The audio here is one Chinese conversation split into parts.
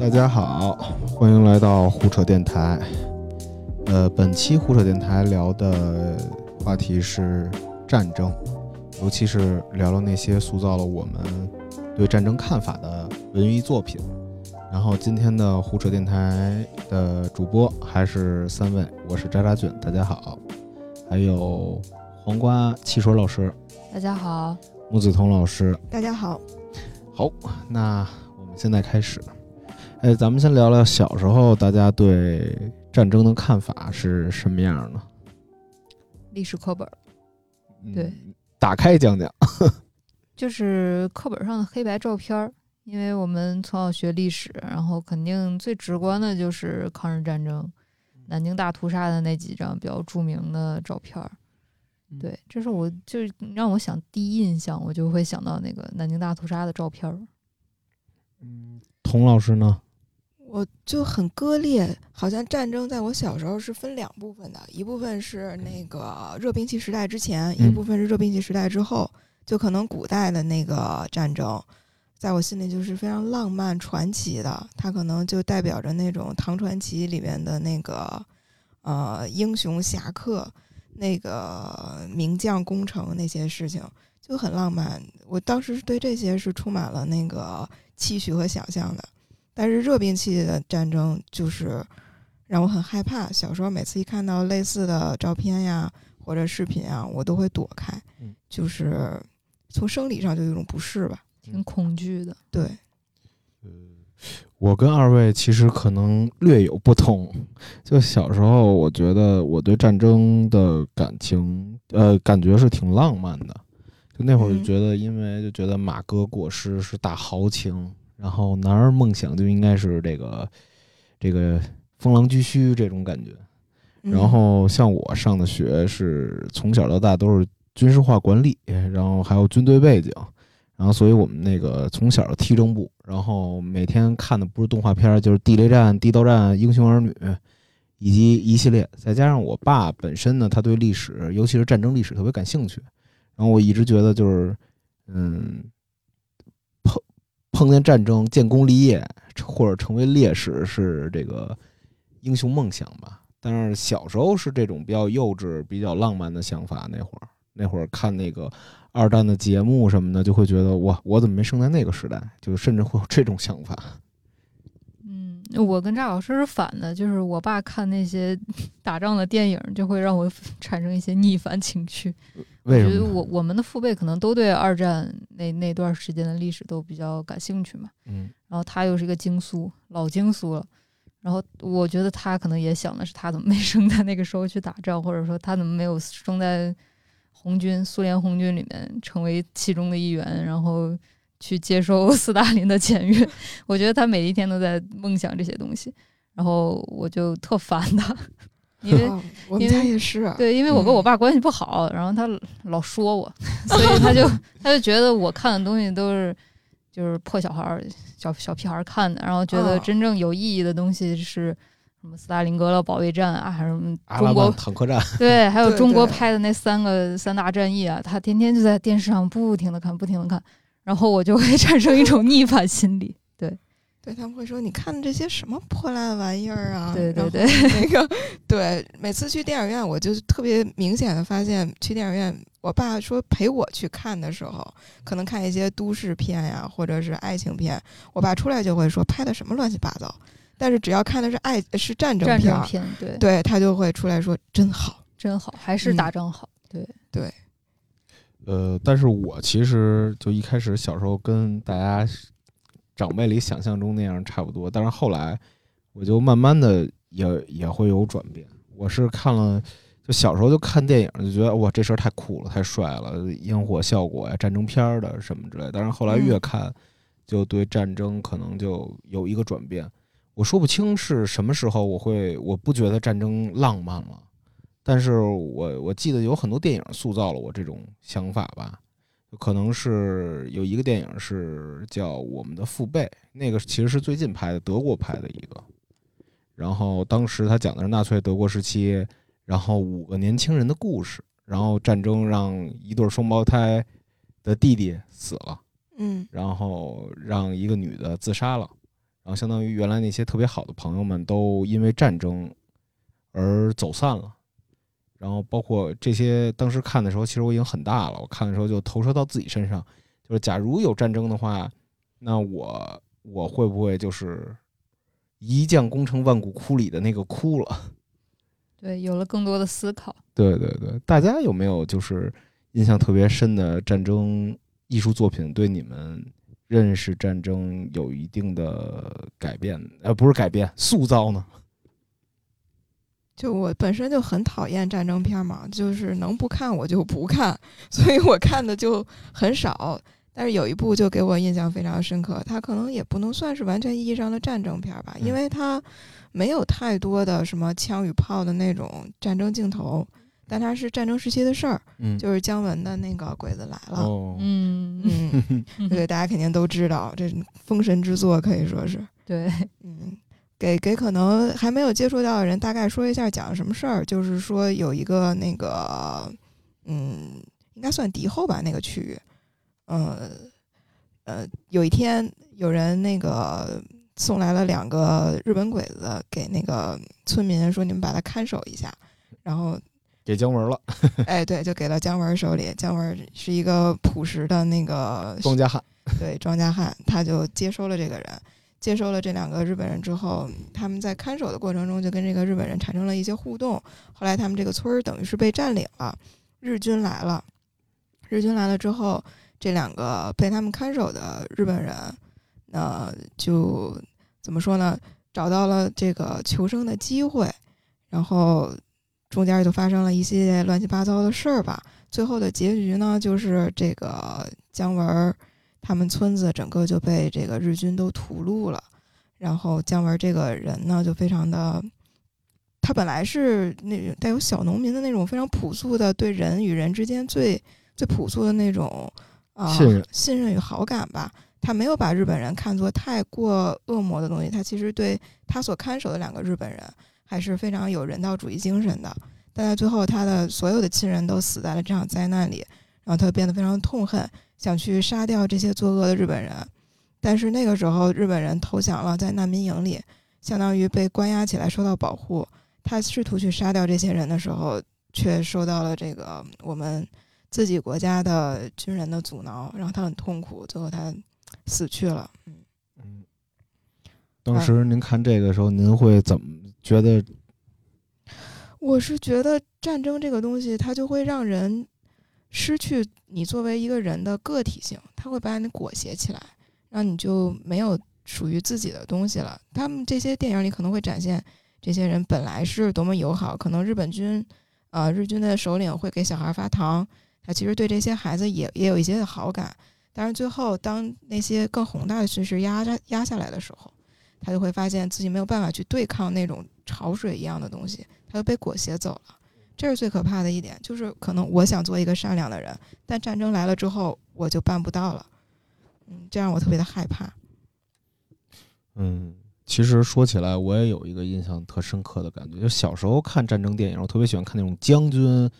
大家好，欢迎来到胡扯电台。呃，本期胡扯电台聊的话题是战争，尤其是聊聊那些塑造了我们对战争看法的文艺作品。然后今天的胡扯电台的主播还是三位，我是渣渣俊，大家好；还有黄瓜汽水老师，大家好；木子彤老师，大家好。好，那我们现在开始。哎，咱们先聊聊小时候大家对战争的看法是什么样的？历史课本，对，打开讲讲。就是课本上的黑白照片儿。因为我们从小学历史，然后肯定最直观的就是抗日战争、南京大屠杀的那几张比较著名的照片儿。对，这是我就是让我想第一印象，我就会想到那个南京大屠杀的照片儿。嗯，童老师呢？我就很割裂，好像战争在我小时候是分两部分的，一部分是那个热兵器时代之前，一部分是热兵器时代之后，就可能古代的那个战争。在我心里就是非常浪漫传奇的，它可能就代表着那种唐传奇里面的那个呃英雄侠客，那个名将功成那些事情就很浪漫。我当时对这些是充满了那个期许和想象的。但是热兵器的战争就是让我很害怕。小时候每次一看到类似的照片呀或者视频啊，我都会躲开，就是从生理上就有一种不适吧。挺恐惧的，对。呃，我跟二位其实可能略有不同。就小时候，我觉得我对战争的感情，呃，感觉是挺浪漫的。就那会儿就觉得，因为就觉得马哥过世是大豪情，然后男儿梦想就应该是这个这个风狼居胥这种感觉。然后像我上的学是从小到大都是军事化管理，然后还有军队背景。然后，所以我们那个从小踢正步，然后每天看的不是动画片，就是地雷战、地道战、英雄儿女，以及一系列。再加上我爸本身呢，他对历史，尤其是战争历史特别感兴趣。然后我一直觉得，就是嗯，碰碰见战争、建功立业或者成为烈士是这个英雄梦想吧。但是小时候是这种比较幼稚、比较浪漫的想法。那会儿，那会儿看那个。二战的节目什么的，就会觉得哇，我怎么没生在那个时代？就甚至会有这种想法。嗯，我跟赵老师是反的，就是我爸看那些 打仗的电影，就会让我 产生一些逆反情绪。为什么？我我们的父辈可能都对二战那那段时间的历史都比较感兴趣嘛。嗯。然后他又是一个京苏老京苏了，然后我觉得他可能也想的是，他怎么没 生在那个时候去打仗，或者说他怎么没有生在。红军，苏联红军里面成为其中的一员，然后去接受 斯大林的检阅。我觉得他每一天都在梦想这些东西，然后我就特烦他，因为我们家也是对，因为我跟我爸关系不好，然后他老说我，所以他就他就觉得我看的东西都是就是破小孩儿、小小屁孩儿看的，然后觉得真正有意义的东西是。什么斯大林格勒保卫战啊，还是什么中国坦克战？对，还有中国拍的那三个三大战役啊，他天天就在电视上不停的看，不停的看，然后我就会 产生一种逆反心理。对，对他们会说：“你看这些什么破烂玩意儿啊？”对对对，那个对，每次去电影院，我就特别明显的发现，去电影院，我爸说陪我去看的时候，可能看一些都市片呀，或者是爱情片，我爸出来就会说：“拍的什么乱七八糟。”但是只要看的是爱是战争片，对对，他就会出来说真好，真好，还是打仗好，对对。呃，但是我其实就一开始小时候跟大家长辈里想象中那样差不多，但是后来我就慢慢的也也会有转变。我是看了，就小时候就看电影就觉得哇，这事儿太酷了，太帅了，烟火效果呀，战争片的什么之类。但是后来越看，就对战争可能就有一个转变。我说不清是什么时候我会我不觉得战争浪漫了，但是我我记得有很多电影塑造了我这种想法吧，可能是有一个电影是叫《我们的父辈》，那个其实是最近拍的，德国拍的一个，然后当时他讲的是纳粹德国时期，然后五个年轻人的故事，然后战争让一对双胞胎的弟弟死了，嗯，然后让一个女的自杀了。然后相当于原来那些特别好的朋友们都因为战争而走散了。然后包括这些，当时看的时候，其实我已经很大了。我看的时候就投射到自己身上，就是假如有战争的话，那我我会不会就是一将功成万骨枯里的那个枯了？对，有了更多的思考。对对对，大家有没有就是印象特别深的战争艺术作品，对你们认识战争有一定的改变？呃，不是改变，塑造呢？就我本身就很讨厌战争片嘛，就是能不看我就不看，所以我看的就很少。但是有一部就给我印象非常深刻，它可能也不能算是完全意义上的战争片吧，因为它没有太多的什么枪与炮的那种战争镜头，但它是战争时期的事儿，嗯，就是姜文的那个《鬼子来了》。哦，嗯嗯，对，大家肯定都知道，这封神之作可以说是。对，嗯。给给可能还没有接触到的人大概说一下讲什么事儿，就是说有一个那个，嗯，应该算敌后吧那个区域，呃呃，有一天有人那个送来了两个日本鬼子给那个村民说你们把他看守一下，然后给姜文了，哎对，就给了姜文手里，姜文是一个朴实的那个庄稼汉，对庄稼汉，他就接收了这个人。接收了这两个日本人之后，他们在看守的过程中就跟这个日本人产生了一些互动。后来他们这个村儿等于是被占领了，日军来了。日军来了之后，这两个被他们看守的日本人，那就怎么说呢？找到了这个求生的机会，然后中间就发生了一系列乱七八糟的事儿吧。最后的结局呢，就是这个姜文。他们村子整个就被这个日军都屠戮了，然后姜文这个人呢，就非常的，他本来是那种带有小农民的那种非常朴素的对人与人之间最最朴素的那种啊信任信任与好感吧。他没有把日本人看作太过恶魔的东西，他其实对他所看守的两个日本人还是非常有人道主义精神的。但在最后，他的所有的亲人都死在了这场灾难里，然后他变得非常痛恨。想去杀掉这些作恶的日本人，但是那个时候日本人投降了，在难民营里，相当于被关押起来，受到保护。他试图去杀掉这些人的时候，却受到了这个我们自己国家的军人的阻挠，然后他很痛苦，最后他死去了。嗯嗯，当时您看这个时候，您会怎么觉得？我是觉得战争这个东西，它就会让人。失去你作为一个人的个体性，他会把你裹挟起来，让你就没有属于自己的东西了。他们这些电影里可能会展现这些人本来是多么友好，可能日本军，呃，日军的首领会给小孩发糖，他其实对这些孩子也也有一些好感。但是最后，当那些更宏大的叙事压压压下来的时候，他就会发现自己没有办法去对抗那种潮水一样的东西，他就被裹挟走了。这是最可怕的一点，就是可能我想做一个善良的人，但战争来了之后，我就办不到了。嗯，这让我特别的害怕。嗯，其实说起来，我也有一个印象特深刻的感觉，就小时候看战争电影，我特别喜欢看那种将军，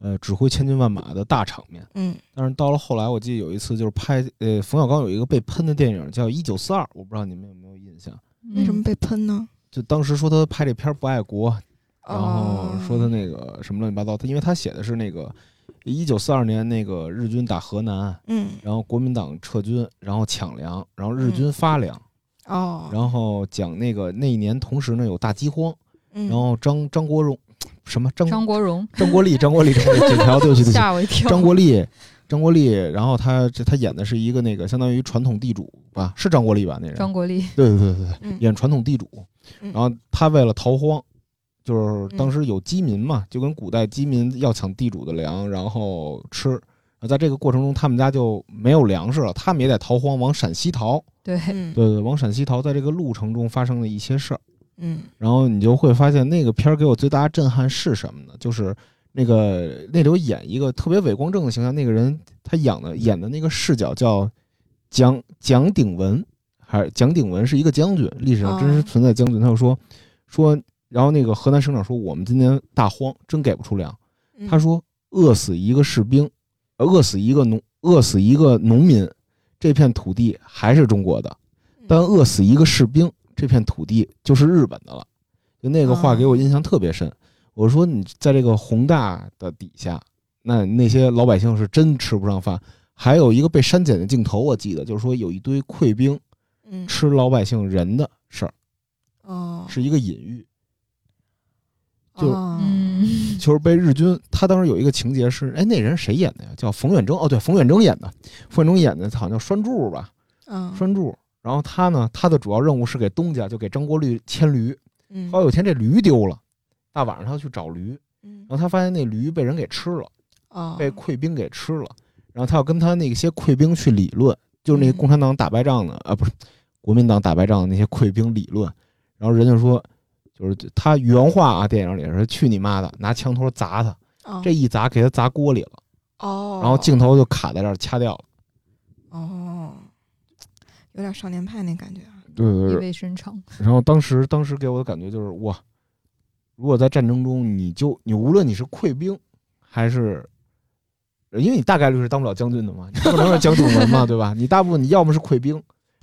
呃，指挥千军万马的大场面。嗯，但是到了后来，我记得有一次就是拍，呃，冯小刚有一个被喷的电影叫《一九四二》，我不知道你们有没有印象？为什么被喷呢？就当时说他拍这片不爱国。然后说他那个什么乱七八糟，他因为他写的是那个一九四二年那个日军打河南，嗯，然后国民党撤军，然后抢粮，然后日军发粮，哦，然后讲那个那一年同时呢有大饥荒，然后张张国荣什么张张国荣张国立张国立 张国立，条对不起对不起，吓我一跳，张国立张国立，然后他这他演的是一个那个相当于传统地主吧，是张国立吧那人？张国立，对对对对对，演传统地主，然后他为了逃荒。就是当时有饥民嘛，就跟古代饥民要抢地主的粮，然后吃。在这个过程中，他们家就没有粮食了，他们也得逃荒，往陕西逃。对，对对，往陕西逃。在这个路程中发生了一些事儿，嗯，然后你就会发现，那个片儿给我最大的震撼是什么呢？就是那个那里有演一个特别伟光正的形象，那个人他演的演的那个视角叫蒋蒋鼎文，还是蒋鼎文是一个将军，历史上真实存在将军。他就说说。然后那个河南省长说：“我们今年大荒，真给不出粮。”他说：“饿死一个士兵，饿死一个农，饿死一个农民，这片土地还是中国的；但饿死一个士兵，这片土地就是日本的了。就那个话给我印象特别深。我说你在这个宏大的底下，那那些老百姓是真吃不上饭。还有一个被删减的镜头，我记得就是说有一堆溃兵嗯，吃老百姓人的事儿，哦，是一个隐喻。就就是被日军，他当时有一个情节是，哎，那人谁演的呀？叫冯远征。哦，对，冯远征演的。冯远征演的好像叫栓柱吧，嗯，栓柱。然后他呢，他的主要任务是给东家，就给张国立牵驴。嗯后来有一天这驴丢了，大晚上他要去找驴，嗯然后他发现那驴被人给吃了，哦，被溃兵给吃了。然后他要跟他那些溃兵去理论，就是那嗯共产党打败仗的啊，不是国民党打败仗的那些溃兵理论。然后人家说，就是他原话啊，电影里是去你妈的，拿枪托砸他。哦这一砸给他砸锅里了，哦，然后镜头就卡在这儿掐掉了。哦，有点少年派那感觉啊。对对意。味深长。然后当时当时给我的感觉就是哇，如果在战争中，你就你无论你是溃兵还是，因为你大概率是当不了将军的嘛，你不能是将军文嘛，对吧？你大部分你要么是溃兵，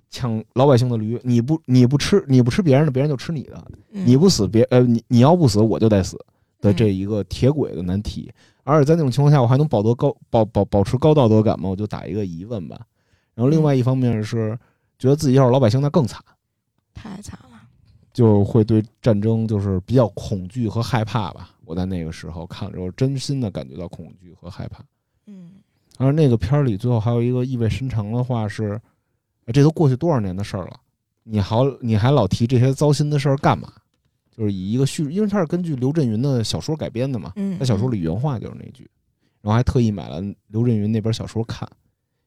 抢老百姓的驴，你不你不吃你不吃别人的，别人就吃你的，嗯你不死别呃你你要不死我就得死的嗯这一个铁轨的难题。而且在那种情况下，我还能保得高保保保持高道德感吗？我就打一个疑问吧。然后另外一方面是觉得自己要是老百姓，那更惨。太惨了。就会对战争就是比较恐惧和害怕吧。我在那个时候看了之后，真心的感觉到恐惧和害怕。嗯而那个片儿里最后还有一个意味深长的话是：哎这都过去多少年的事儿了，你好你还老提这些糟心的事儿干嘛？就是以一个叙，因为它是根据刘震云的小说改编的嘛，嗯，他小说里原话就是那句，然后还特意买了刘震云那本小说看，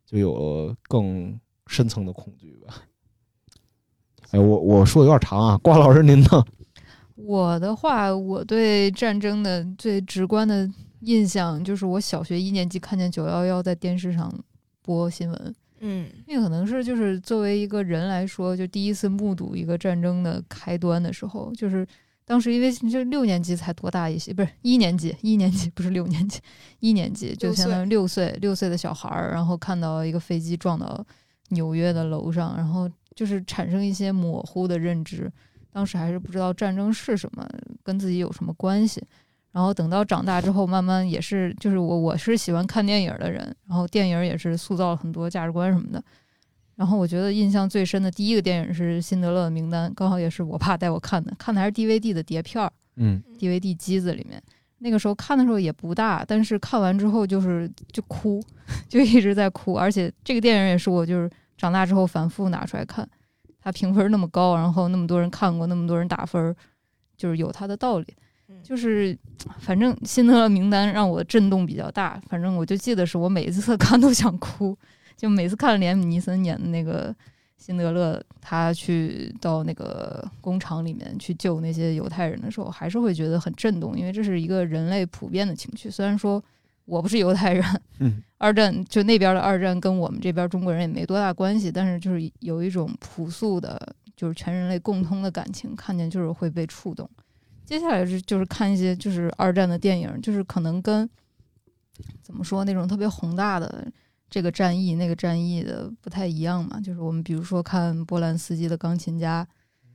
就有了更深层的恐惧吧。哎，我我说的有点长啊，瓜老师您呢？我的话，我对战争的最直观的印象就是我小学一年级看见九幺幺在电视上播新闻，嗯那可能是就是作为一个人来说，就第一次目睹一个战争的开端的时候，就是当时因为就六年级才多大一些，不是一年级，一年级不是六年级，一年级就相当于六岁六岁的小孩儿，然后看到一个飞机撞到纽约的楼上，然后就是产生一些模糊的认知。当时还是不知道战争是什么，跟自己有什么关系。然后等到长大之后，慢慢也是，就是我我是喜欢看电影的人，然后电影也是塑造了很多价值观什么的。然后我觉得印象最深的第一个电影是《辛德勒的名单》，刚好也是我爸带我看的，看的还是 DVD 的碟片儿嗯，DVD 机子里面。那个时候看的时候也不大，但是看完之后就是就哭，就一直在哭。而且这个电影也是我就是长大之后反复拿出来看，它评分那么高，然后那么多人看过，那么多人打分，就是有它的道理。就是反正辛德勒名单让我震动比较大，反正我就记得是我每一次 看都想哭，就每次看连姆尼森演的那个辛德勒，他去到那个工厂里面去救那些犹太人的时候，还是会觉得很震动，因为这是一个人类普遍的情绪。虽然说我不是犹太人，嗯二战就那边的二战跟我们这边中国人也没多大关系，但是就是有一种朴素的，就是全人类共通的感情，看见就是会被触动。接下来是就是看一些就是二战的电影，就是可能跟怎么说那种特别宏大的这个战役那个战役的不太一样嘛。就是我们比如说看波兰斯基的钢琴家，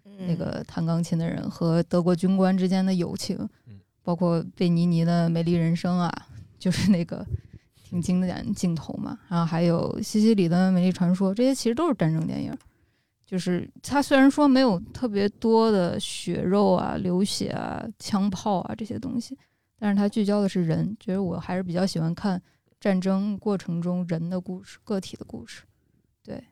嗯那个弹钢琴的人和德国军官之间的友情嗯，包括贝尼尼的《美丽人生》啊，就是那个挺经典镜头嘛。然后还有西西里的《美丽传说》，这些其实都是战争电影。就是他虽然说没有特别多的血肉啊、流血啊、枪炮啊这些东西，但是他聚焦的是人。觉得我还是比较喜欢看战争过程中人的故事、个体的故事。对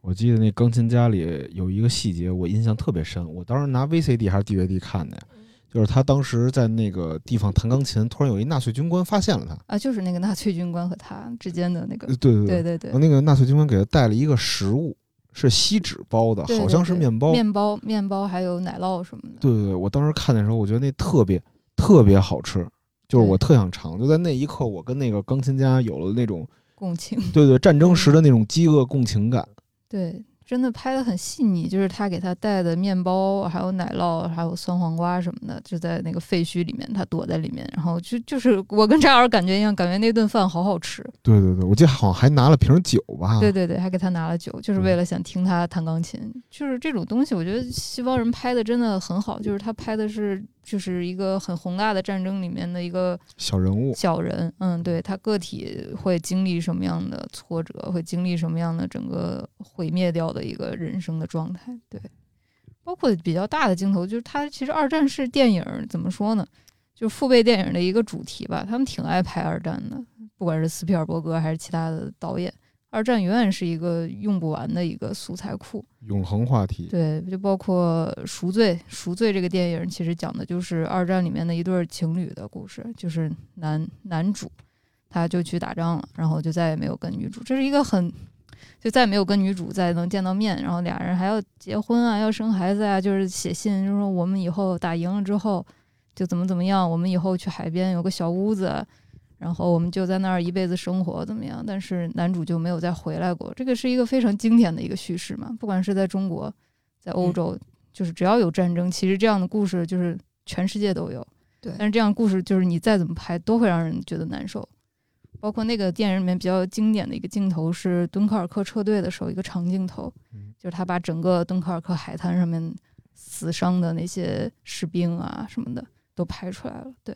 我记得那钢琴家里有一个细节，我印象特别深。我当时拿 VCD 还是 DVD 看的呀，就是他当时在那个地方弹钢琴，突然有一纳粹军官发现了他。啊，就是那个纳粹军官和他之间的那个呃，对对对对对，那个纳粹军官给他带了一个食物，是锡纸包的，好像是面包。面包、面包还有奶酪什么的。对对对，我当时看的时候，我觉得那特别特别好吃，就是我特想尝。就在那一刻，我跟那个钢琴家有了那种共情，对对战争时的那种饥饿共情感，对，真的拍的很细腻，就是他给他带的面包，还有奶酪，还有酸黄瓜什么的，就在那个废墟里面，他躲在里面，然后就就是我跟扎尔感觉一样，感觉那顿饭好好吃。对对对，我记得好像还拿了瓶酒吧。对对对，还给他拿了酒，就是为了想听他弹钢琴。就是这种东西，我觉得西方人拍的真的很好，就是他拍的是就是一个很宏大的战争里面的一个小人物，小人，嗯，对他个体会经历什么样的挫折，会经历什么样的整个毁灭掉的一个人生的状态，对，包括比较大的镜头，就是他其实二战是电影怎么说呢，就是父辈电影的一个主题吧，他们挺爱拍二战的，不管是斯皮尔伯格还是其他的导演。二战永远是一个用不完的一个素材库，永恒话题。对，就包括《赎罪》，《赎罪》这个电影其实讲的就是二战里面的一对情侣的故事，就是男男主他就去打仗了，然后就再也没有跟女主，这是一个很就再也没有跟女主再能见到面，然后俩人还要结婚啊，要生孩子啊，就是写信，就是说我们以后打赢了之后就怎么怎么样，我们以后去海边有个小屋子。然后我们就在那儿一辈子生活怎么样？但是男主就没有再回来过。这个是一个非常经典的一个叙事嘛，不管是在中国，在欧洲，就是只要有战争，其实这样的故事就是全世界都有。对，但是这样故事就是你再怎么拍都会让人觉得难受。包括那个电影里面比较经典的一个镜头是敦刻尔克撤退的时候一个长镜头，就是他把整个敦刻尔克海滩上面死伤的那些士兵啊什么的都拍出来了。对。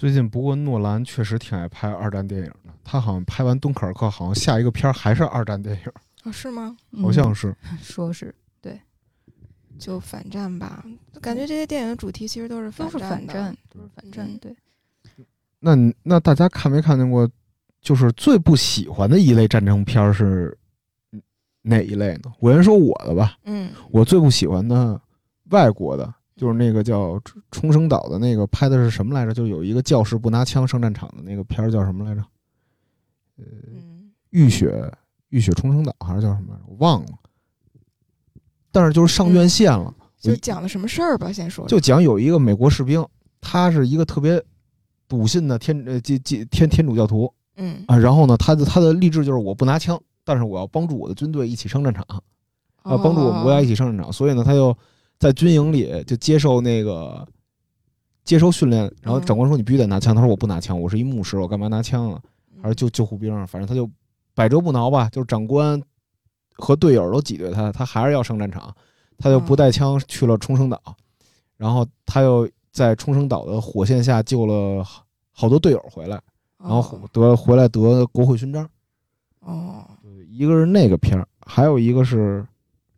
最近不过诺兰确实挺爱拍二战电影的，他好像拍完敦刻尔克，好像下一个片儿还是二战电影啊？是吗？好像是，说是对，就反战吧。感觉这些电影的主题其实都是都是反战，都是反战。对。那那大家看没看见过？就是最不喜欢的一类战争片是哪一类呢？我先说我的吧。嗯，我最不喜欢的外国的。就是那个叫冲绳岛的那个拍的是什么来着？就有一个教士不拿枪上战场的那个片儿叫什么来着？呃，浴血浴血冲绳岛还是叫什么？我忘了。但是就是上院线了。就讲了什么事儿吧？先说。就讲有一个美国士兵，他是一个特别笃信的天呃基基天天主教徒。嗯啊，然后呢，他的他的励志就是我不拿枪，但是我要帮助我的军队一起上战场，啊，帮助我们国家一起上战场。所以呢，他就。在军营里就接受那个接受训练，然后长官说你必须得拿枪，他说我不拿枪，我是一牧师，我干嘛拿枪啊？还是救救护兵？反正他就百折不挠吧，就是长官和队友都挤兑他，他还是要上战场，他就不带枪去了冲绳岛，然后他又在冲绳岛的火线下救了好多队友回来，然后得回来得国会勋章。哦，一个是那个片儿，还有一个是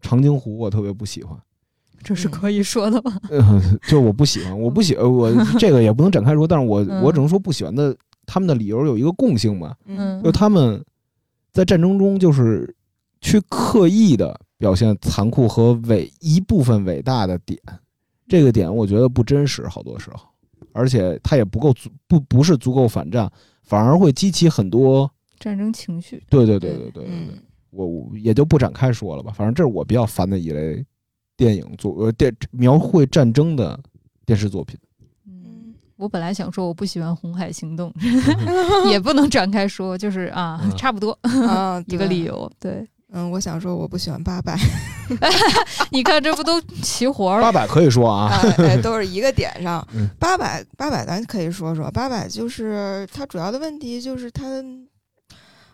长津湖，我特别不喜欢。这是可以说的吗？就是我不喜欢，我不喜我 这个也不能展开说，但是我我只能说不喜欢的，他们的理由有一个共性嘛，嗯，就他们在战争中就是去刻意的表现残酷和伟一部分伟大的点，这个点我觉得不真实，好多时候，而且他也不够足不不是足够反战，反而会激起很多战争情绪。对对对对对对对，我也就不展开说了吧，反正这是我比较烦的一类。电影作呃电描绘战争的电视作品，嗯，我本来想说我不喜欢《红海行动》也不能展开说，就是啊，差不多啊，一个理由。对，嗯，我想说我不喜欢八佰，你看这不都齐活了？八百可以说啊，哎，都是一个点上。八佰，八百，咱可以说说八百，就是它主要的问题就是它，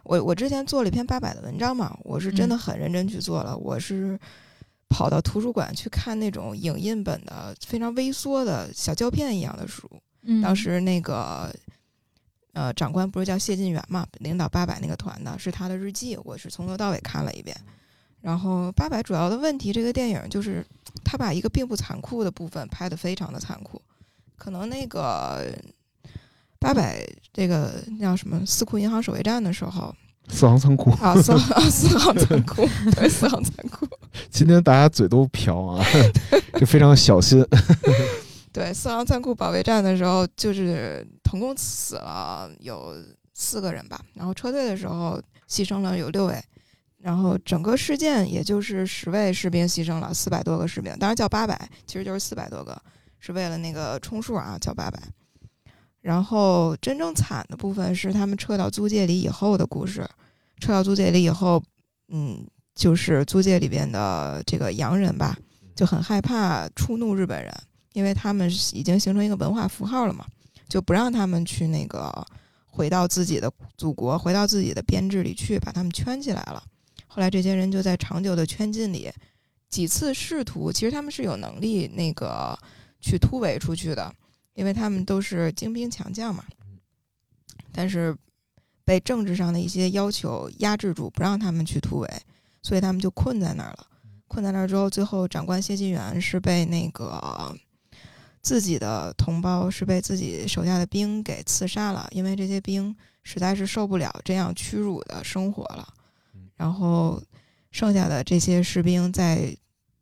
我我之前做了一篇八百的文章嘛，我是真的很认真去做了，我是。跑到图书馆去看那种影印本的非常微缩的小胶片一样的书。嗯，当时那个呃长官不是叫谢晋元嘛，领导八百那个团的，是他的日记，我是从头到尾看了一遍。然后八百主要的问题，这个电影就是他把一个并不残酷的部分拍得非常的残酷。可能那个八百这个叫什么四库银行守卫战的时候。四行仓库啊，四行四行仓库，对，四行仓库。今天大家嘴都瓢啊，就非常小心。对，四行仓库保卫战的时候，就是总共死了有四个人吧，然后车队的时候牺牲了有六位，然后整个事件也就是十位士兵牺牲了四百多个士兵，当然叫八百，其实就是四百多个，是为了那个充数啊，叫八百。然后真正惨的部分是他们撤到租界里以后的故事。撤到租界里以后，嗯，就是租界里边的这个洋人吧，就很害怕触怒日本人，因为他们已经形成一个文化符号了嘛，就不让他们去那个回到自己的祖国，回到自己的编制里去，把他们圈起来了。后来这些人就在长久的圈禁里，几次试图，其实他们是有能力那个去突围出去的，因为他们都是精兵强将嘛。但是被政治上的一些要求压制住，不让他们去突围，所以他们就困在那儿了。困在那儿之后，最后长官谢晋元是被那个自己的同胞是被自己手下的兵给刺杀了，因为这些兵实在是受不了这样屈辱的生活了。然后剩下的这些士兵在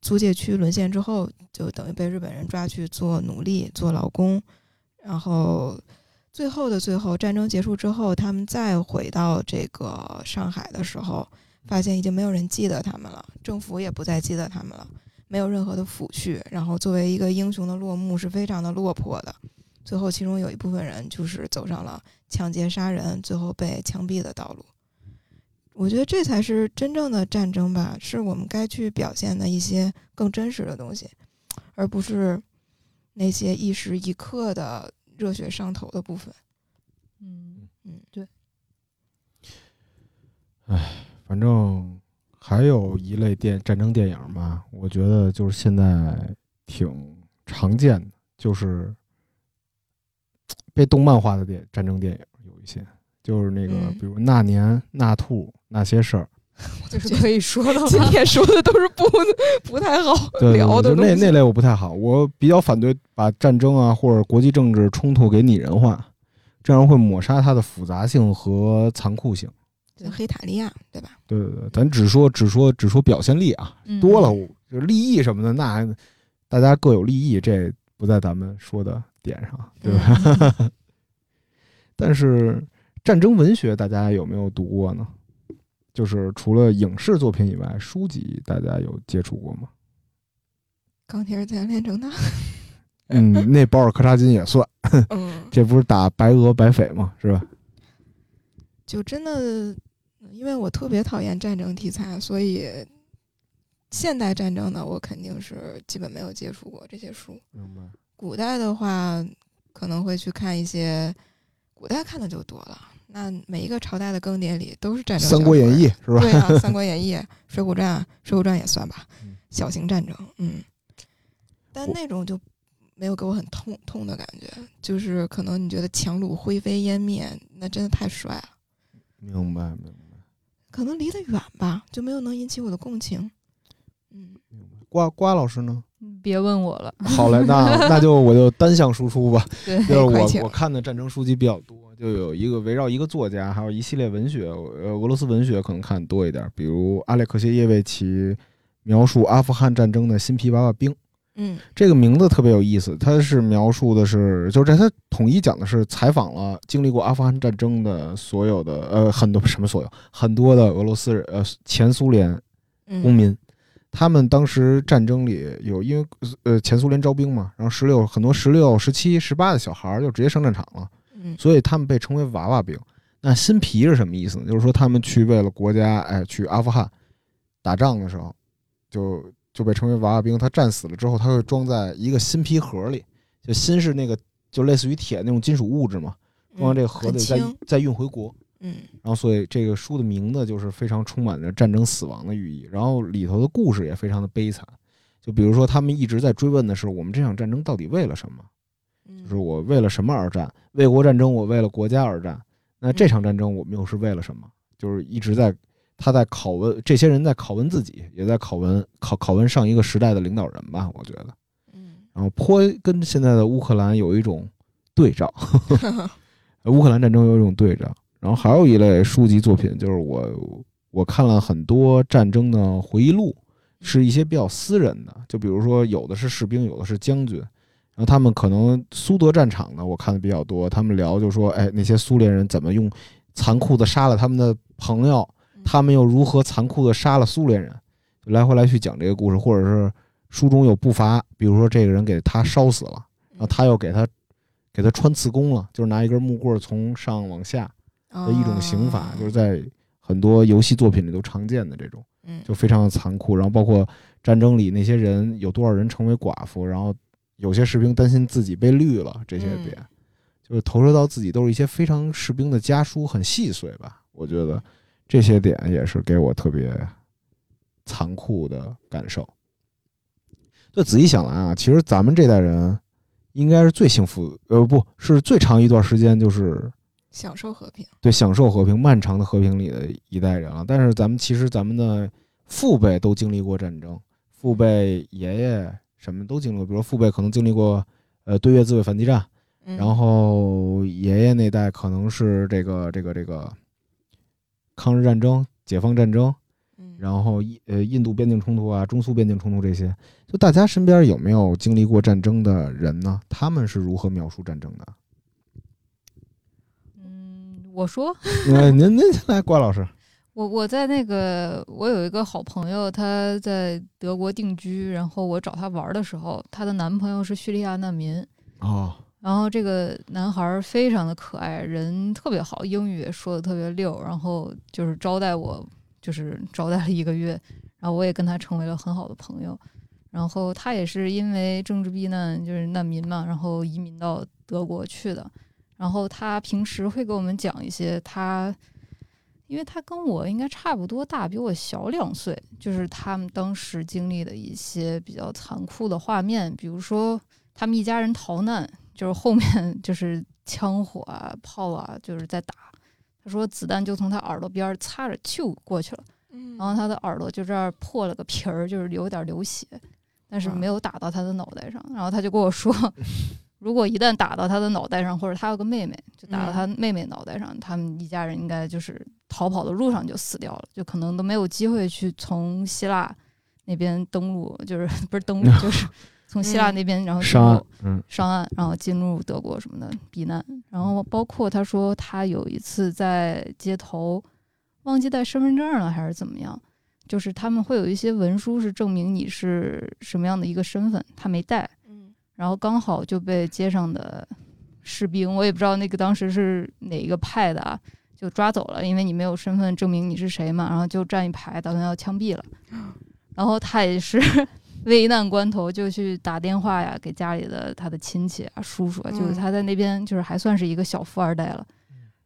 租界区沦陷之后，就等于被日本人抓去做奴隶、做劳工。然后最后的最后，战争结束之后，他们再回到这个上海的时候，发现已经没有人记得他们了，政府也不再记得他们了，没有任何的抚恤。然后作为一个英雄的落幕是非常的落魄的。最后，其中有一部分人就是走上了抢劫、杀人，最后被枪毙的道路。我觉得这才是真正的战争吧，是我们该去表现的一些更真实的东西，而不是那些一时一刻的热血上头的部分。嗯嗯，对。反正还有一类电战争电影吧，我觉得就是现在挺常见的，就是 被动漫化的电战争电影有一些，就是那个嗯比如那年那兔那些事儿，就是可以说的 今？天说的都是不不太好对对聊对，就那那类我不太好，我比较反对把战争啊或者国际政治冲突给拟人化，这样会抹杀它的复杂性和残酷性。像黑塔利亚，对吧？对对对，咱只说只说只说表现力啊，嗯多了就利益什么的，那大家各有利益，这不在咱们说的点上，对吧？嗯 但是战争文学大家有没有读过呢？就是除了影视作品以外，书籍大家有接触过吗？钢铁是怎样炼成的。嗯，那保尔柯察金也算，嗯，这不是打白俄白匪吗？是吧？就真的，因为我特别讨厌战争题材，所以现代战争的我肯定是基本没有接触过这些书。明白。古代的话，可能会去看一些，古代看的就多了。那每一个朝代的更迭里都是战《争。三国演义》是吧？对啊，《三国演义》《水浒传》《水浒传》也算吧嗯，小型战争。嗯，但那种就没有给我很痛痛的感觉，就是可能你觉得强弩灰飞烟灭，那真的太帅了。明白明白可能离得远吧，就没有能引起我的共情。嗯，瓜瓜老师呢？别问我了。好嘞，那 那就我就单向输出吧。对，就是我我看的战争书籍比较多，就有一个围绕一个作家，还有一系列文学，呃，俄罗斯文学可能看多一点，比如阿列克谢耶维奇描述阿富汗战争的新皮娃娃兵，嗯。这个名字特别有意思，它是描述的是，就是它统一讲的是采访了经历过阿富汗战争的所有的呃很多什么所有很多的俄罗斯人呃前苏联公嗯民，他们当时战争里有因为呃前苏联招兵嘛，然后十六很多十六、十七、十八的小孩儿就直接上战场了，嗯所以他们被称为娃娃兵。那新皮是什么意思呢？就是说他们去为了国家，哎，去阿富汗打仗的时候，就就被称为娃娃兵。他战死了之后，他会装在一个新皮盒里，就新是那个就类似于铁那种金属物质嘛，装在这个盒里，再嗯再运回国。嗯然后，所以这个书的名字就是非常充满着战争死亡的寓意，然后里头的故事也非常的悲惨。就比如说，他们一直在追问的是，我们这场战争到底为了什么？嗯，就是我为了什么而战？卫国战争，我为了国家而战。那这场战争，我们又是为了什么？就是一直在他在拷问这些人，在拷问自己，也在拷问拷拷问上一个时代的领导人吧。我觉得，嗯然后颇跟现在的乌克兰有一种对照。乌克兰战争有一种对照。然后还有一类书籍作品，就是我我看了很多战争的回忆录，是一些比较私人的，就比如说有的是士兵，有的是将军，然后他们可能苏德战场呢，我看的比较多，他们聊就说，哎，那些苏联人怎么用残酷的杀了他们的朋友，他们又如何残酷的杀了苏联人，来回来去讲这个故事，或者是书中有不乏，比如说这个人给他烧死了，然后他又给他给他穿刺弓了，就是拿一根木棍儿从上往下。的一种刑法，就是在很多游戏作品里都常见的这种，嗯，就非常的残酷。然后包括战争里那些人有多少人成为寡妇，然后有些士兵担心自己被绿了，这些嗯点、就是投射到自己都是一些非常士兵的家书，很细碎吧。我觉得这些点也是给我特别残酷的感受。就，仔细想来啊，其实咱们这代人应该是最幸福，呃，不是最长一段时间就是享受和平。对享受和平、漫长的和平里的一代人了。但是咱们其实咱们的父辈都经历过战争，父辈、爷爷什么都经历过，比如父辈可能经历过呃对越自卫反击战，嗯、然后爷爷那代可能是这个这个这个抗日战争、解放战争，嗯，然后印呃印度边境冲突啊、中苏边境冲突这些，就大家身边有没有经历过战争的人呢？他们是如何描述战争的？嗯，我说呃，您您先来，关老师。我我在那个我有一个好朋友，他在德国定居，然后我找他玩的时候，她的男朋友是叙利亚难民，哦，然后这个男孩儿非常的可爱，人特别好，英语也说的特别溜，然后就是招待我，就是招待了一个月，然后我也跟他成为了很好的朋友。然后他也是因为政治避难，就是难民嘛，然后移民到德国去的。然后他平时会给我们讲一些他，因为他跟我应该差不多大，比我小两岁，就是他们当时经历的一些比较残酷的画面，比如说他们一家人逃难，就是后面 就是枪火啊、炮啊，就是在打。他说子弹就从他耳朵边儿擦着就过去了，嗯，然后他的耳朵就这儿破了个皮儿，就是有点流血，但是没有打到他的脑袋上。然后他就跟我说，如果一旦打到他的脑袋上，或者他有个妹妹，就打到他妹妹脑袋上，他们一家人应该就是逃跑的路上就死掉了，就可能都没有机会去从希腊那边登陆，就是 不是登陆，就是 从希腊那边然后上岸，嗯。上岸，然后进入德国什么的避难。然后包括他说他有一次在街头忘记带身份证了，还是怎么样，就是他们会有一些文书是证明你是什么样的一个身份，他没带，嗯然后刚好就被街上的士兵，我也不知道那个当时是哪一个派的啊，就抓走了，因为你没有身份证明你是谁嘛，然后就站一排，打算要枪毙了。然后他也是 危难关头就去打电话呀，给家里的他的亲戚啊、叔叔啊，就是他在那边就是还算是一个小富二代了。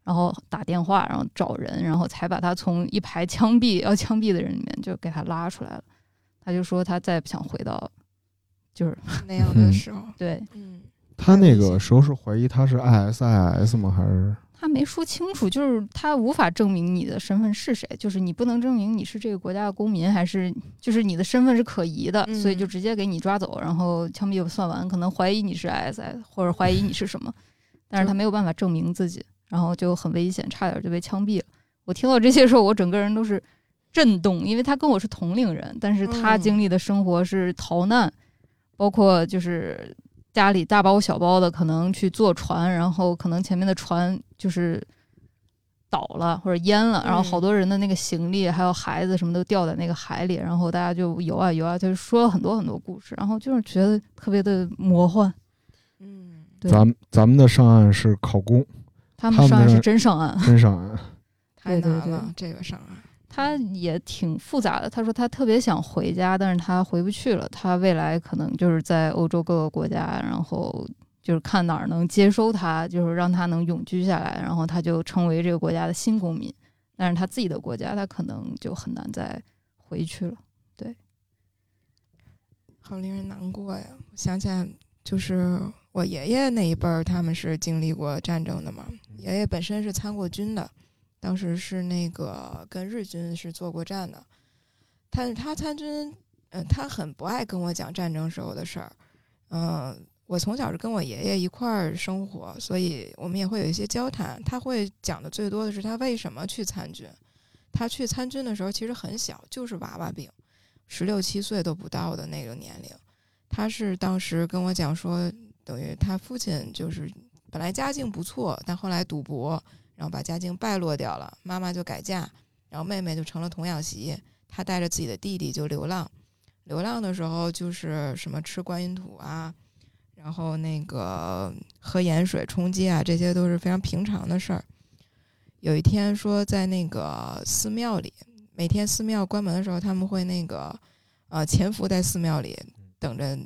然后打电话，然后找人，然后才把他从一排枪毙要枪毙的人里面就给他拉出来了。他就说他再也不想回到，就是 那样的时候，对。嗯，他那个时候是怀疑他是 ISIS 吗？还是他没说清楚，就是他无法证明你的身份是谁，就是你不能证明你是这个国家的公民，还是就是你的身份是可疑的，嗯所以就直接给你抓走，然后枪毙就算完，可能怀疑你是 ISIS 或者怀疑你是什么，但是他没有办法证明自己，然后就很危险，差点就被枪毙了。我听到这些时候，我整个人都是震动，因为他跟我是同龄人，但是他嗯。经历的生活是逃难，包括就是家里大包小包的，可能去坐船，然后可能前面的船就是倒了或者淹了，然后嗯好多人的那个行李还有孩子什么都掉在那个海里，然后大家就游啊游啊，就说了很多很多故事，然后就是觉得特别的魔幻。嗯，对咱咱们的上岸是考公，他们上岸是真上岸，真上岸。太难了，这个上岸，他也挺复杂的。他说他特别想回家，但是他回不去了。他未来可能就是在欧洲各个国家，然后就是看哪儿能接收他，就是让他能永居下来，然后他就成为这个国家的新公民。但是他自己的国家，他可能就很难再回去了。对好令人难过呀！我想起来，就是我爷爷那一辈儿，他们是经历过战争的嘛。爷爷本身是参过军的，当时是那个跟日军是做过战的。但是他参军，嗯、他很不爱跟我讲战争时候的事儿。嗯、我从小是跟我爷爷一块儿生活，所以我们也会有一些交谈。他会讲的最多的是他为什么去参军。他去参军的时候其实很小，就是娃娃兵。十六七岁都不到的那个年龄，他是当时跟我讲说，等于他父亲就是本来家境不错，但后来赌博，然后把家境败落掉了，妈妈就改嫁，然后妹妹就成了童养媳，她带着自己的弟弟就流浪，流浪的时候就是什么吃观音土啊，然后那个喝盐水充饥啊，这些都是非常平常的事儿。有一天说在那个寺庙里，每天寺庙关门的时候，他们会那个呃潜伏在寺庙里等着，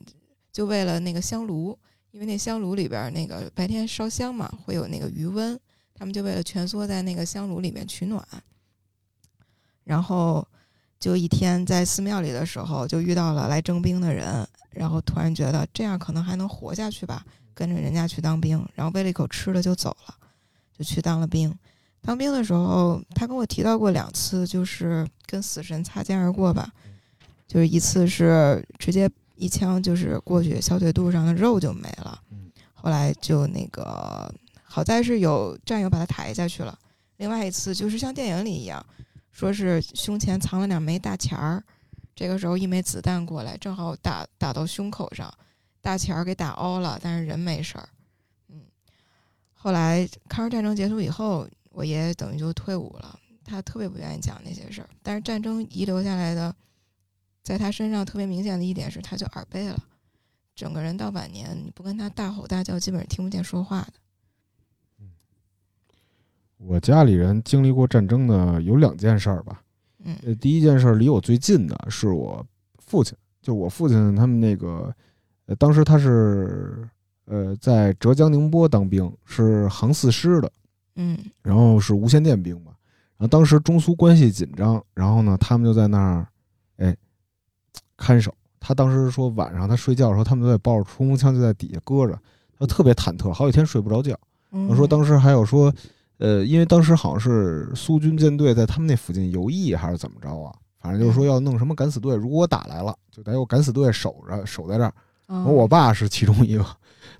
就为了那个香炉，因为那香炉里边儿那个白天烧香嘛，会有那个余温，他们就为了蜷缩在那个香炉里面取暖。然后就一天在寺庙里的时候，就遇到了来征兵的人，然后突然觉得这样可能还能活下去吧，跟着人家去当兵，然后喂了一口吃的就走了，就去当了兵。当兵的时候，他跟我提到过两次，就是跟死神擦肩而过吧，就是一次是直接一枪就是过去，小腿肚上的肉就没了嗯，后来就那个好在是有战友把他抬下去了。另外一次就是像电影里一样，说是胸前藏了两枚大钱儿，这个时候一枚子弹过来，正好打打到胸口上，大钱儿给打凹了，但是人没事儿。嗯，后来抗日战争结束以后，我爷爷等于就退伍了，他特别不愿意讲那些事儿，但是战争遗留下来的，在他身上特别明显的一点是，他就耳背了，整个人到晚年你不跟他大吼大叫，基本上听不见说话的。我家里人经历过战争的有两件事儿吧。嗯呃，第一件事儿离我最近的是我父亲，就我父亲他们那个，呃，当时他是呃在浙江宁波当兵，是航四师的，嗯然后是无线电兵嘛。然后当时中苏关系紧张，然后呢，他们就在那儿，哎，看守。他当时说晚上他睡觉的时候，他们都在抱着冲锋枪就在底下搁着，他特别忐忑，好几天睡不着觉。嗯，我说当时还有说，呃，因为当时好像是苏军舰队在他们那附近游弋还是怎么着啊？反正就是说要弄什么敢死队，如果我打来了，就得有敢死队守着守在这儿。嗯，我爸是其中一个，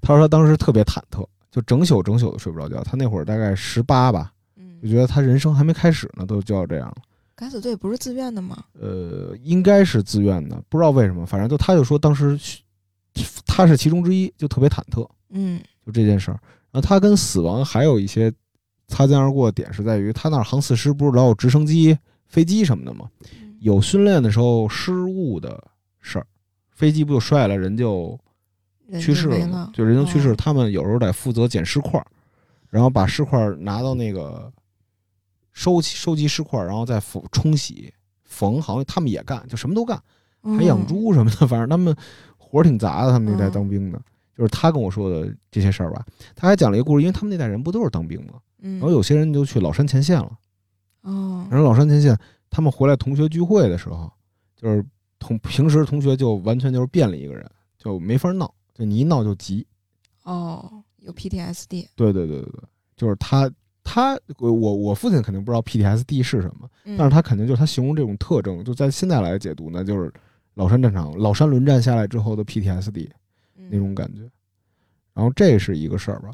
他说他当时特别忐忑，就整宿整宿的睡不着觉。他那会儿大概十八吧，嗯就觉得他人生还没开始呢，都就要这样了。敢死队不是自愿的吗？呃，应该是自愿的，不知道为什么，反正就他就说当时他是其中之一，就特别忐忑。嗯就这件事儿。然后他跟死亡还有一些擦肩而过的点是在于，他那儿航四师不是老有直升机、飞机什么的吗？嗯有训练的时候失误的事儿，飞机不就摔了，人就去世了吗了，？就人就去世。哦他们有时候得负责捡尸块儿，然后把尸块儿拿到那个收集收集尸块儿，然后再缝冲洗缝，好像他们也干，就什么都干。还养嗯猪什么的，反正他们活儿挺杂的。他们那代嗯当兵的，就是他跟我说的这些事儿吧。他还讲了一个故事，因为他们那代人不都是当兵吗？嗯，然后有些人就去老山前线了。哦，然后老山前线，他们回来同学聚会的时候，就是同平时同学就完全就是变了一个人，就没法闹，就你一闹就急。哦，有 PTSD，对对对对对，就是他他我我父亲肯定不知道 PTSD 是什么，嗯但是他肯定就是他形容这种特征，就在现在来解读呢，就是老山战场老山轮战下来之后的 PTSD。嗯那种感觉。然后这是一个事儿吧，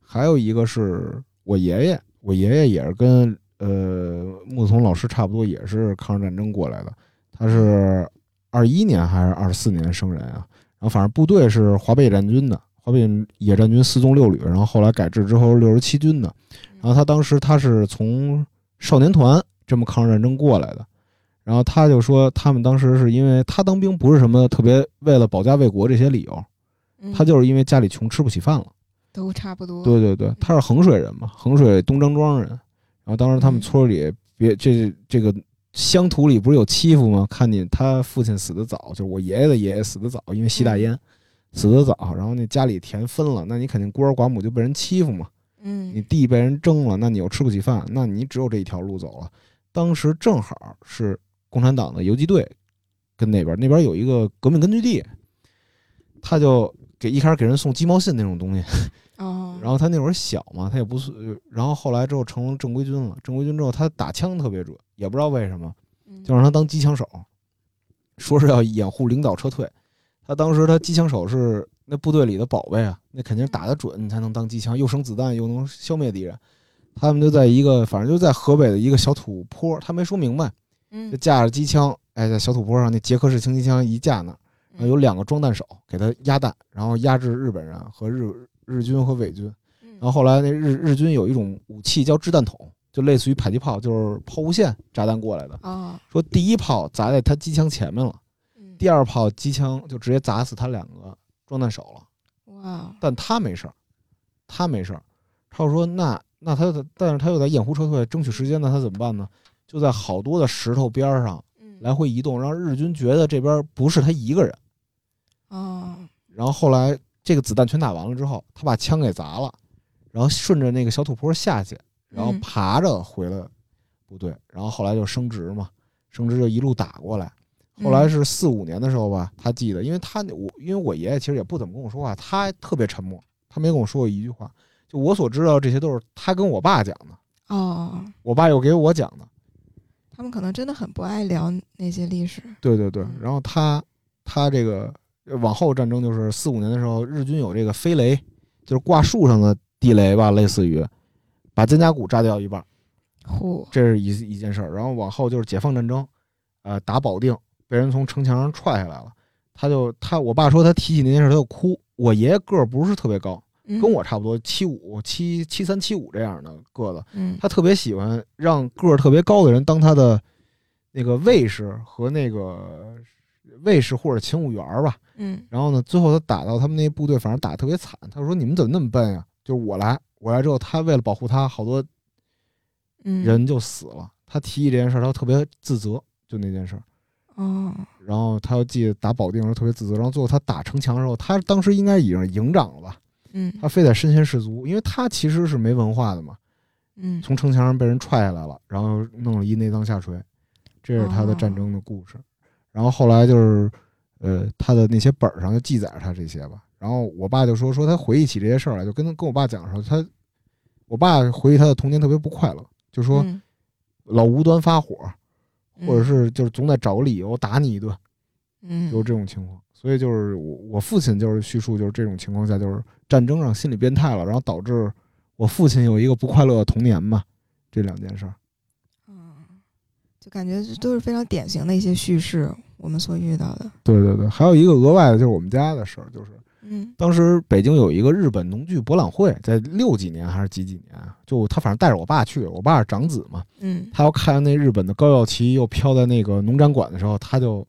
还有一个是我爷爷，我爷爷也是跟呃木从老师差不多，也是抗日战争过来的。他是二一年还是二四年生人啊？然后反正部队是华北野战军的，华北野战军四纵六旅，然后后来改制之后六十七军的。然后他当时他是从少年团这么抗日战争过来的。然后他就说，他们当时是因为他当兵不是什么特别为了保家卫国这些理由，嗯他就是因为家里穷吃不起饭了。都差不多，对对对，他是衡水人嘛，衡水东张庄人。然后当时他们嗯村里别这这个乡土里不是有欺负吗？看见他父亲死的早，就是我爷爷的爷爷死的早，因为吸大烟死的早。然后那家里田分了，那你肯定孤儿寡母就被人欺负嘛。你嗯地被人征了，那你又吃不起饭，那你只有这一条路走了。当时正好是共产党的游击队跟那边那边有一个革命根据地，他就给一开始给人送鸡毛信那种东西，哦，然后他那会儿小嘛，他也不是，然后后来之后成了正规军了。正规军之后，他打枪特别准，也不知道为什么，嗯就让他当机枪手，说是要掩护领导撤退。他当时他机枪手是那部队里的宝贝啊，那肯定是打得准，你才能当机枪，又省子弹又能消灭敌人。他们就在一个，反正就在河北的一个小土坡，他没说明白，就嗯架着机枪，哎，在小土坡上那捷克式轻机枪一架那儿，然后有两个装弹手给他压弹，然后压制日本人和日日军和伪军。嗯然后后来那日日军有一种武器叫掷弹筒，就类似于迫击炮，就是抛物线炸弹过来的。哦，说第一炮砸在他机枪前面了，嗯第二炮机枪就直接砸死他两个装弹手了，哇，但他没事儿，他没事儿。他说那那他的但是他又在掩护撤退，争取时间，那他怎么办呢？就在好多的石头边儿上嗯来回移动，让日军觉得这边不是他一个人。哦，然后后来这个子弹全打完了之后，他把枪给砸了，然后顺着那个小土坡下去，然后嗯爬着回了部队，然后后来就升职嘛，升职就一路打过来。后来嗯是四五年的时候吧，他记得，因为他我因为我爷爷其实也不怎么跟我说话，他特别沉默，他没跟我说过一句话。就我所知道，这些都是他跟我爸讲的，哦，我爸又给我讲的。他们可能真的很不爱聊那些历史。对对对嗯，然后他他这个呃往后战争就是四五年的时候，日军有这个飞雷，就是挂树上的地雷吧，类似于把肩胛骨炸掉一半，嚯，这是一一件事儿。然后往后就是解放战争，呃，打保定被人从城墙上踹下来了，他就他我爸说他提起那件事他就哭。我爷爷个儿不是特别高，跟跟我差不多七五七七三七五这样的个子，嗯他特别喜欢让个儿特别高的人当他的那个卫士和那个卫士或者勤务员儿吧。嗯然后呢，最后他打到他们那部队，反正打得特别惨。他说：“你们怎么那么笨呀？就是我来，我来之后，他为了保护他，好多嗯人就死了。他提起这件事儿，他特别自责，就那件事儿。哦然后他又记得打保定的时候特别自责。然后最后他打城墙的时候，他当时应该已经是营长了吧？嗯他非得身先士卒，因为他其实是没文化的嘛。嗯从城墙上被人踹下来了，然后弄了一内脏下垂，这是他的战争的故事。然后后来就是，呃，他的那些本儿上就记载着他这些吧。然后我爸就说说他回忆起这些事儿来，就跟跟我爸讲说他，我爸回忆他的童年特别不快乐，就说嗯老无端发火，嗯或者是就是总得找个理由打你一顿，嗯就是这种情况。所以就是我我父亲就是叙述就是这种情况下就是战争让心理变态了，然后导致我父亲有一个不快乐的童年嘛，这两件事儿。嗯，就感觉这都是非常典型的一些叙事，我们所遇到的。对对对，还有一个额外的就是我们家的事儿，就是嗯当时北京有一个日本农具博览会，在六几年还是几几年啊？就他反正带着我爸去，我爸是长子嘛，嗯他要看那日本的高耀旗又飘在那个农展馆的时候，他就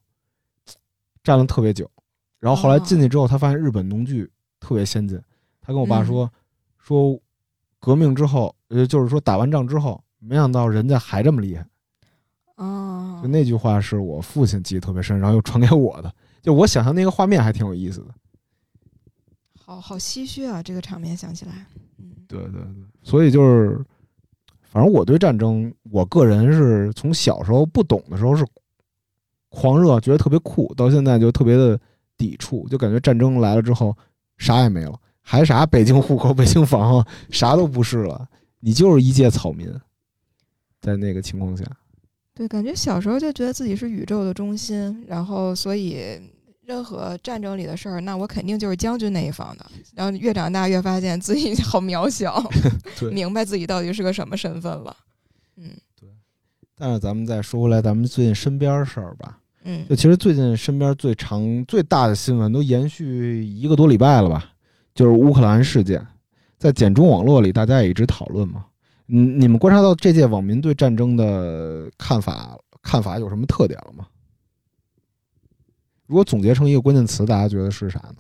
站了特别久。然后后来进去之后，他发现日本农具特别先进。他跟我爸说、说，革命之后，呃，就是说打完仗之后，没想到人家还这么厉害。哦就那句话是我父亲记得特别深，然后又传给我的。就我想象那个画面还挺有意思的。好好唏嘘啊，这个场面想起来。嗯对对对，所以就是，反正我对战争，我个人是从小时候不懂的时候是狂热，觉得特别酷，到现在就特别的抵触，就感觉战争来了之后啥也没了，还啥北京户口、北京房，啥都不是了，你就是一介草民，在那个情况下，对，感觉小时候就觉得自己是宇宙的中心，然后所以任何战争里的事儿，那我肯定就是将军那一方的。然后越长大越发现自己好渺小，明白自己到底是个什么身份了。嗯对但是咱们再说回来，咱们最近身边事儿吧，嗯就其实最近身边最长最大的新闻都延续一个多礼拜了吧，就是乌克兰事件，在简中网络里大家也一直讨论嘛。嗯，你们观察到这届网民对战争的看法看法有什么特点了吗？如果总结成一个关键词，大家觉得是啥呢？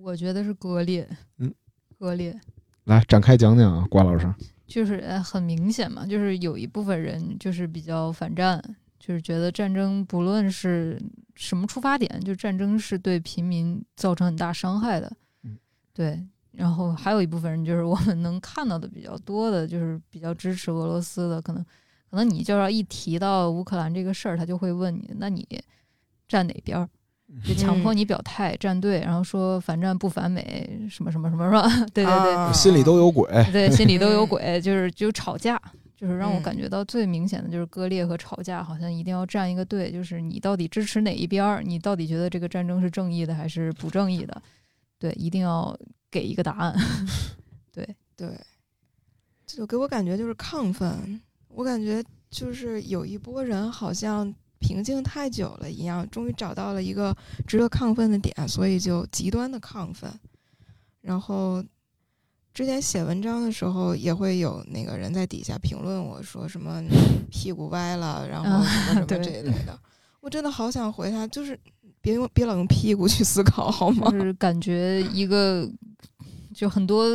我觉得是割裂，嗯，割裂来展开讲讲啊，瓜老师。就是呃很明显嘛，就是有一部分人就是比较反战，就是觉得战争不论是什么出发点，就战争是对平民造成很大伤害的，嗯对。然后还有一部分人就是我们能看到的比较多的，就是比较支持俄罗斯的，可能可能你就要一提到乌克兰这个事儿，他就会问你，那你站哪边儿？就强迫嗯你表态站队，然后说反战不反美，什么什么什么是吧？对对对，啊心里都有鬼。对，心里都有嗯鬼，就是就吵架，就是让我嗯感觉到最明显的就是割裂和吵架，好像一定要站一个队，就是你到底支持哪一边儿，你到底觉得这个战争是正义的还是不正义的？对，一定要给一个答案。对，对就给我感觉就是亢奋，我感觉就是有一波人好像平静太久了一样，终于找到了一个值得亢奋的点，所以就极端的亢奋。然后之前写文章的时候，也会有那个人在底下评论我说什么 屁股歪了，然后啊什么什么对这一类的。我真的好想回他，就是别用别老用屁股去思考好吗就？是感觉一个就很多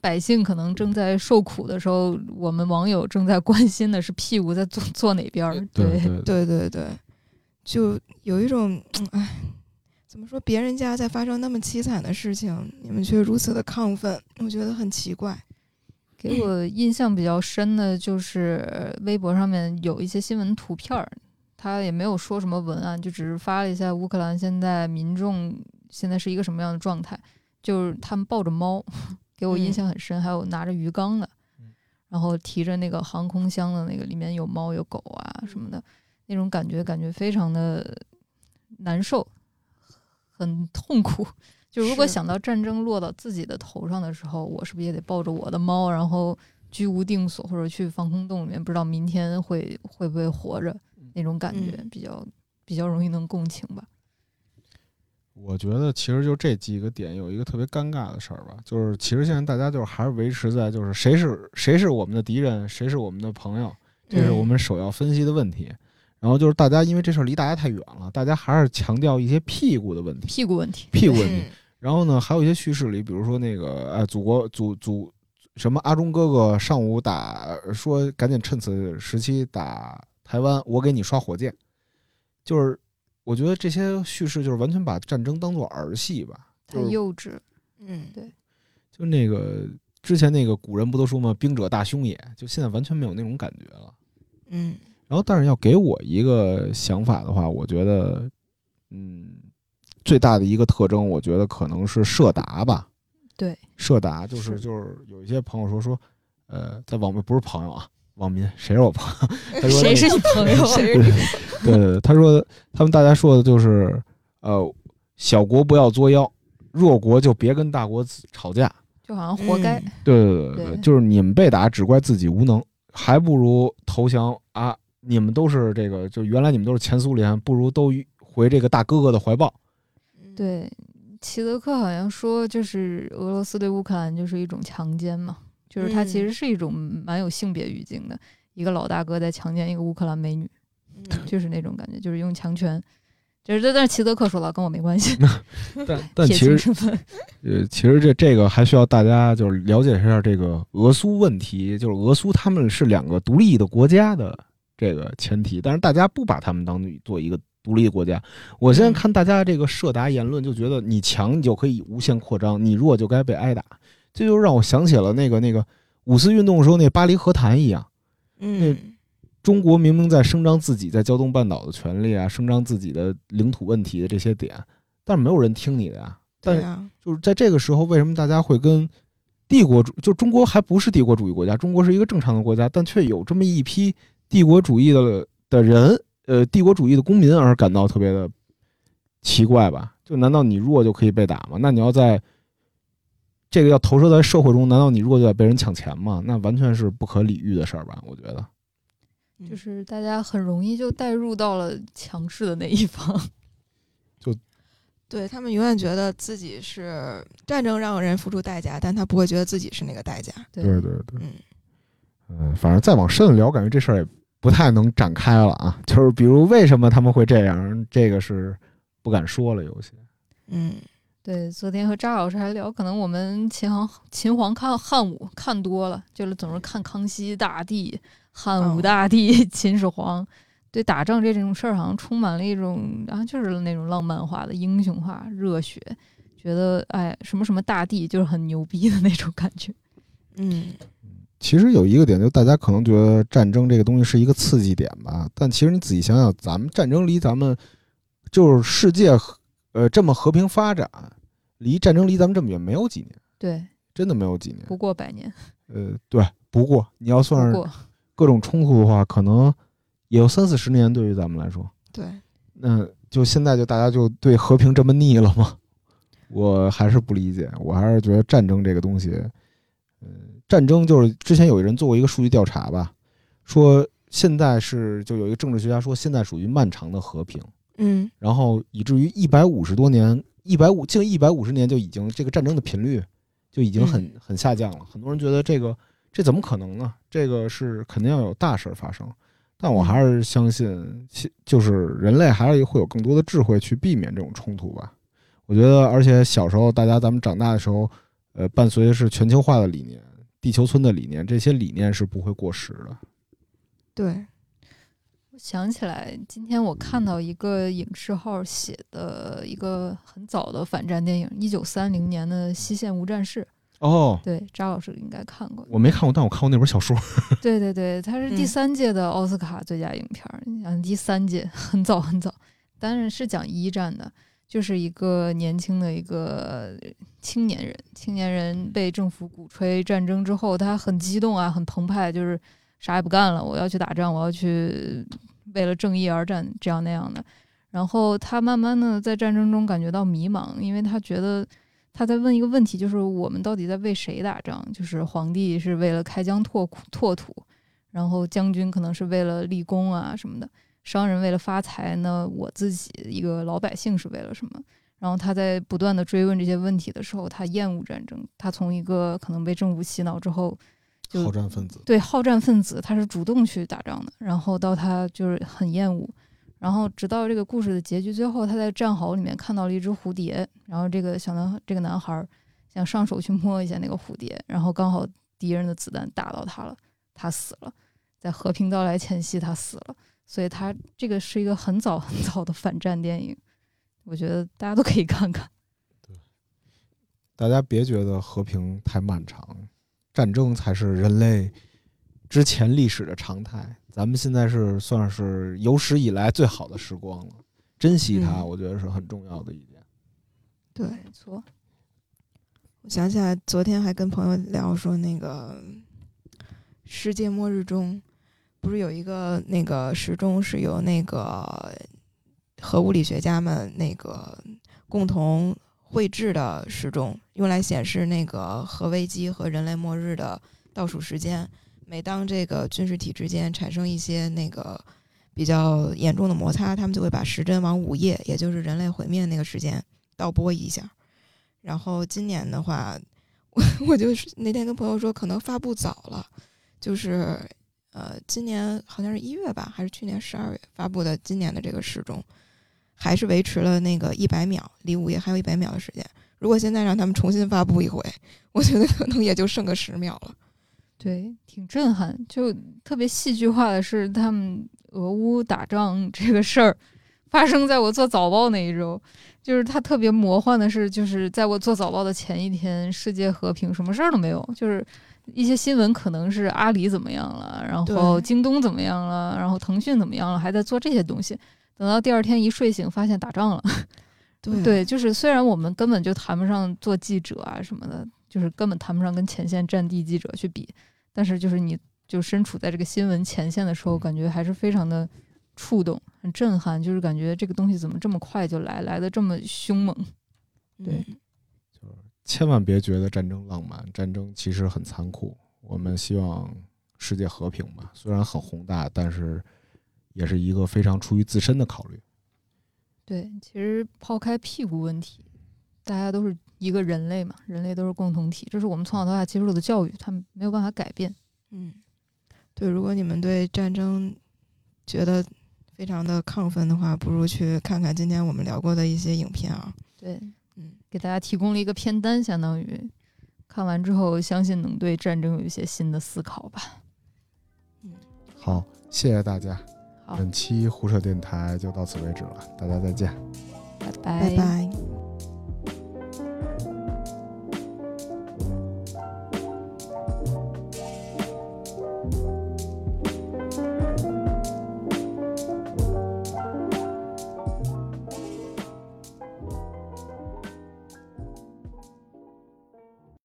百姓可能正在受苦的时候，我们网友正在关心的是屁股在坐坐哪边儿。对对对对对，就有一种，哎，怎么说？别人家在发生那么凄惨的事情，你们却如此的亢奋，我觉得很奇怪。给我印象比较深的就是微博上面有一些新闻图片儿，他也没有说什么文案，就只是发了一下乌克兰现在民众现在是一个什么样的状态，就是他们抱着猫，给我印象很深，还有拿着鱼缸的，然后提着那个航空箱的那个里面有猫有狗啊什么的，那种感觉感觉非常的难受，很痛苦。就如果想到战争落到自己的头上的时候，我是不是也得抱着我的猫，然后居无定所，或者去防空洞里面，不知道明天会会不会活着？那种感觉嗯比较比较容易能共情吧。我觉得其实就这几个点有一个特别尴尬的事儿吧，就是其实现在大家就是还是维持在就是谁是谁是我们的敌人，谁是我们的朋友，这是嗯我们首要分析的问题。然后就是大家因为这事儿离大家太远了，大家还是强调一些屁股的问题，屁股问题，屁股问题。嗯然后呢，还有一些叙事里，比如说那个，哎，祖国祖祖什么阿忠哥哥上午打说赶紧趁此时期打台湾，我给你刷火箭，就是我觉得这些叙事就是完全把战争当做儿戏吧，太就是幼稚。嗯，对就那个之前那个古人不都说吗？兵者大凶也，就现在完全没有那种感觉了。嗯然后，但是要给我一个想法的话，我觉得，嗯，最大的一个特征，我觉得可能是社达吧。对，社达就是是就是有一些朋友说说，呃，在网民不是朋友啊，网民谁是我朋友？他说 谁是你朋友？谁是你对对对，他说他们大家说的就是，呃，小国不要作妖，弱国就别跟大国吵架。就好像活该。嗯对对对对，对就是你们被打只怪自己无能，还不如投降啊！你们都是这个，就原来你们都是前苏联，不如都回这个大哥哥的怀抱。对，齐泽克好像说，就是俄罗斯对乌克兰就是一种强奸嘛，就是它其嗯实是一种蛮有性别语境的，一个老大哥在强奸一个乌克兰美女，嗯 就是那种感觉，就是用强权。就是这，但是齐泽克说了，跟我没关系。但但其实呃，其实这这个还需要大家就是了解一下这个俄苏问题，就是俄苏他们是两个独立的国家的这个前提，但是大家不把他们当做一个独立的国家。我现在嗯看大家这个社达言论，就觉得你强你就可以无限扩张，你弱就该被挨打，这就让我想起了那个那个五四运动的时候那巴黎和谈一样。嗯中国明明在声张自己在胶东半岛的权利啊，声张自己的领土问题的这些点，但是没有人听你的呀。但就是在这个时候，为什么大家会跟帝国主就中国还不是帝国主义国家，中国是一个正常的国家，但却有这么一批帝国主义的的人，呃，帝国主义的公民而感到特别的奇怪吧？就难道你弱就可以被打吗？那你要在这个要投射在社会中，难道你弱就得被人抢钱吗？那完全是不可理喻的事儿吧？我觉得。就是大家很容易就带入到了强势的那一方。就对他们永远觉得自己是战争让人付出代价，但他不会觉得自己是那个代价。对对对对，嗯嗯，反正再往深了聊，感觉这事儿也不太能展开了啊。就是比如为什么他们会这样，这个是不敢说了，有些。嗯对，昨天和张老师还聊，可能我们秦皇秦皇看汉武看多了，就是总是看康熙大帝、汉武哦大帝、秦始皇，对打仗这种事儿好像充满了一种啊，就是那种浪漫化的英雄化、热血，觉得哎什么什么大帝就是很牛逼的那种感觉。嗯。其实有一个点，就大家可能觉得战争这个东西是一个刺激点吧，但其实你仔细想想，咱们战争离咱们就是世界和呃这么和平发展，离战争离咱们这么远没有几年，对，真的没有几年。不过百年，呃，对，不过你要算是过各种冲突的话，可能也有三四十年，对于咱们来说。对，那就现在就大家就对和平这么腻了吗？我还是不理解，我还是觉得战争这个东西，呃，战争就是之前有人做过一个数据调查吧，说现在是就有一个政治学家说现在属于漫长的和平，嗯然后以至于一百五十多年，一百五近一百五十年就已经这个战争的频率就已经很嗯很下降了。很多人觉得这个这怎么可能呢？这个是肯定要有大事儿发生。但我还是相信，其就是人类还是会有更多的智慧去避免这种冲突吧。我觉得，而且小时候大家咱们长大的时候，呃，伴随的是全球化的理念、地球村的理念，这些理念是不会过时的。对，我想起来，今天我看到一个影视号写的一个很早的反战电影，一九三零年的《西线无战事》。哦，对，扎老师应该看过。我没看过，但我看过那本小说。对对对，它是第嗯三届的奥斯卡最佳影片儿，你想第三届很早很早，当然是讲一战的，就是一个年轻的一个青年人，青年人被政府鼓吹战争之后，他很激动啊，很澎湃，就是啥也不干了，我要去打仗，我要去为了正义而战，这样那样的。然后他慢慢的在战争中感觉到迷茫，因为他觉得他在问一个问题，就是我们到底在为谁打仗？就是皇帝是为了开疆拓拓土，然后将军可能是为了立功啊什么的，商人为了发财呢，我自己一个老百姓是为了什么？然后他在不断的追问这些问题的时候，他厌恶战争，他从一个可能被政府洗脑之后，就好战分子，对好战分子，他是主动去打仗的，然后到他就是很厌恶，然后直到这个故事的结局，最后他在战壕里面看到了一只蝴蝶，然后这个小男这个男孩儿想上手去摸一下那个蝴蝶，然后刚好敌人的子弹打到他了，他死了，在和平到来前夕他死了，所以他这个是一个很早很早的反战电影，我觉得大家都可以看看。大家别觉得和平太漫长，战争才是人类之前历史的常态。咱们现在是算是有史以来最好的时光了，珍惜它，嗯我觉得是很重要的一点。对，没错，我想起来，昨天还跟朋友聊说，那个世界末日中，不是有一个那个时钟是由那个核物理学家们那个共同绘制的时钟，用来显示那个核危机和人类末日的倒数时间。每当这个军事体之间产生一些那个比较严重的摩擦，他们就会把时针往午夜，也就是人类毁灭那个时间倒拨一下。然后今年的话，我我就是那天跟朋友说，可能发布早了，就是呃，今年好像是一月吧，还是去年十二月发布的今年的这个时钟，还是维持了那个一百秒，离午夜还有一百秒的时间。如果现在让他们重新发布一回，我觉得可能也就剩个十秒了。对，挺震撼。就特别戏剧化的是，他们俄乌打仗这个事儿发生在我做早报那一周。就是它特别魔幻的是，就是在我做早报的前一天，世界和平，什么事儿都没有。就是一些新闻可能是阿里怎么样了，然后京东怎么样了，然后腾讯怎么样了，还在做这些东西。等到第二天一睡醒，发现打仗了。对对，就是虽然我们根本就谈不上做记者啊什么的，就是根本谈不上跟前线战地记者去比，但是就是你就身处在这个新闻前线的时候，感觉还是非常的触动，很震撼，就是感觉这个东西怎么这么快就来，来的这么凶猛。对就是千万别觉得战争浪漫，战争其实很残酷。我们希望世界和平吧，虽然很宏大，但是也是一个非常出于自身的考虑。对，其实抛开屁股问题，大家都是一个人类嘛，人类都是共同体，这是我们从小到大接受的教育，他们没有办法改变。嗯，对，如果你们对战争觉得非常的亢奋的话，不如去看看今天我们聊过的一些影片啊。对，嗯，给大家提供了一个片单，相当于看完之后，相信能对战争有一些新的思考吧。嗯好，谢谢大家。好，本期胡扯电台就到此为止了，大家再见。拜拜拜。